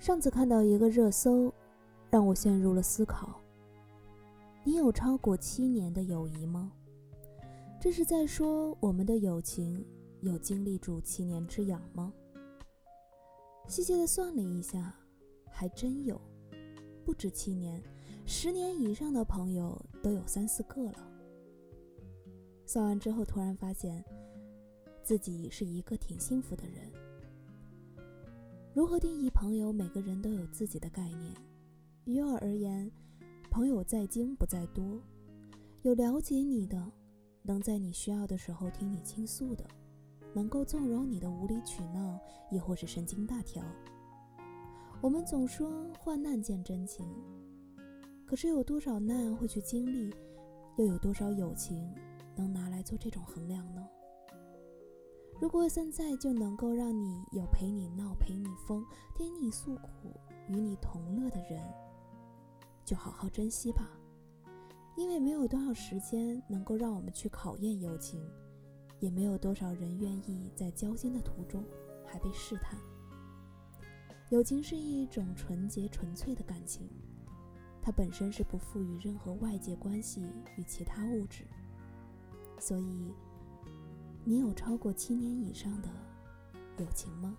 上次看到一个热搜，让我陷入了思考。你有超过七年的友谊吗？这是在说我们的友情有经历住七年之痒吗？细细的算了一下，还真有，不止七年，十年以上的朋友都有三四个了。算完之后，突然发现自己是一个挺幸福的人。如何定义朋友？每个人都有自己的概念。于我而言，朋友在精不在多，有了解你的。能在你需要的时候听你倾诉的，能够纵容你的无理取闹，亦或是神经大条。我们总说患难见真情，可是有多少难会去经历，又有多少友情能拿来做这种衡量呢？如果现在就能够让你有陪你闹、陪你疯、听你诉苦、与你同乐的人，就好好珍惜吧。因为没有多少时间能够让我们去考验友情，也没有多少人愿意在交心的途中还被试探。友情是一种纯洁纯粹的感情，它本身是不赋予任何外界关系与其他物质。所以，你有超过七年以上的友情吗？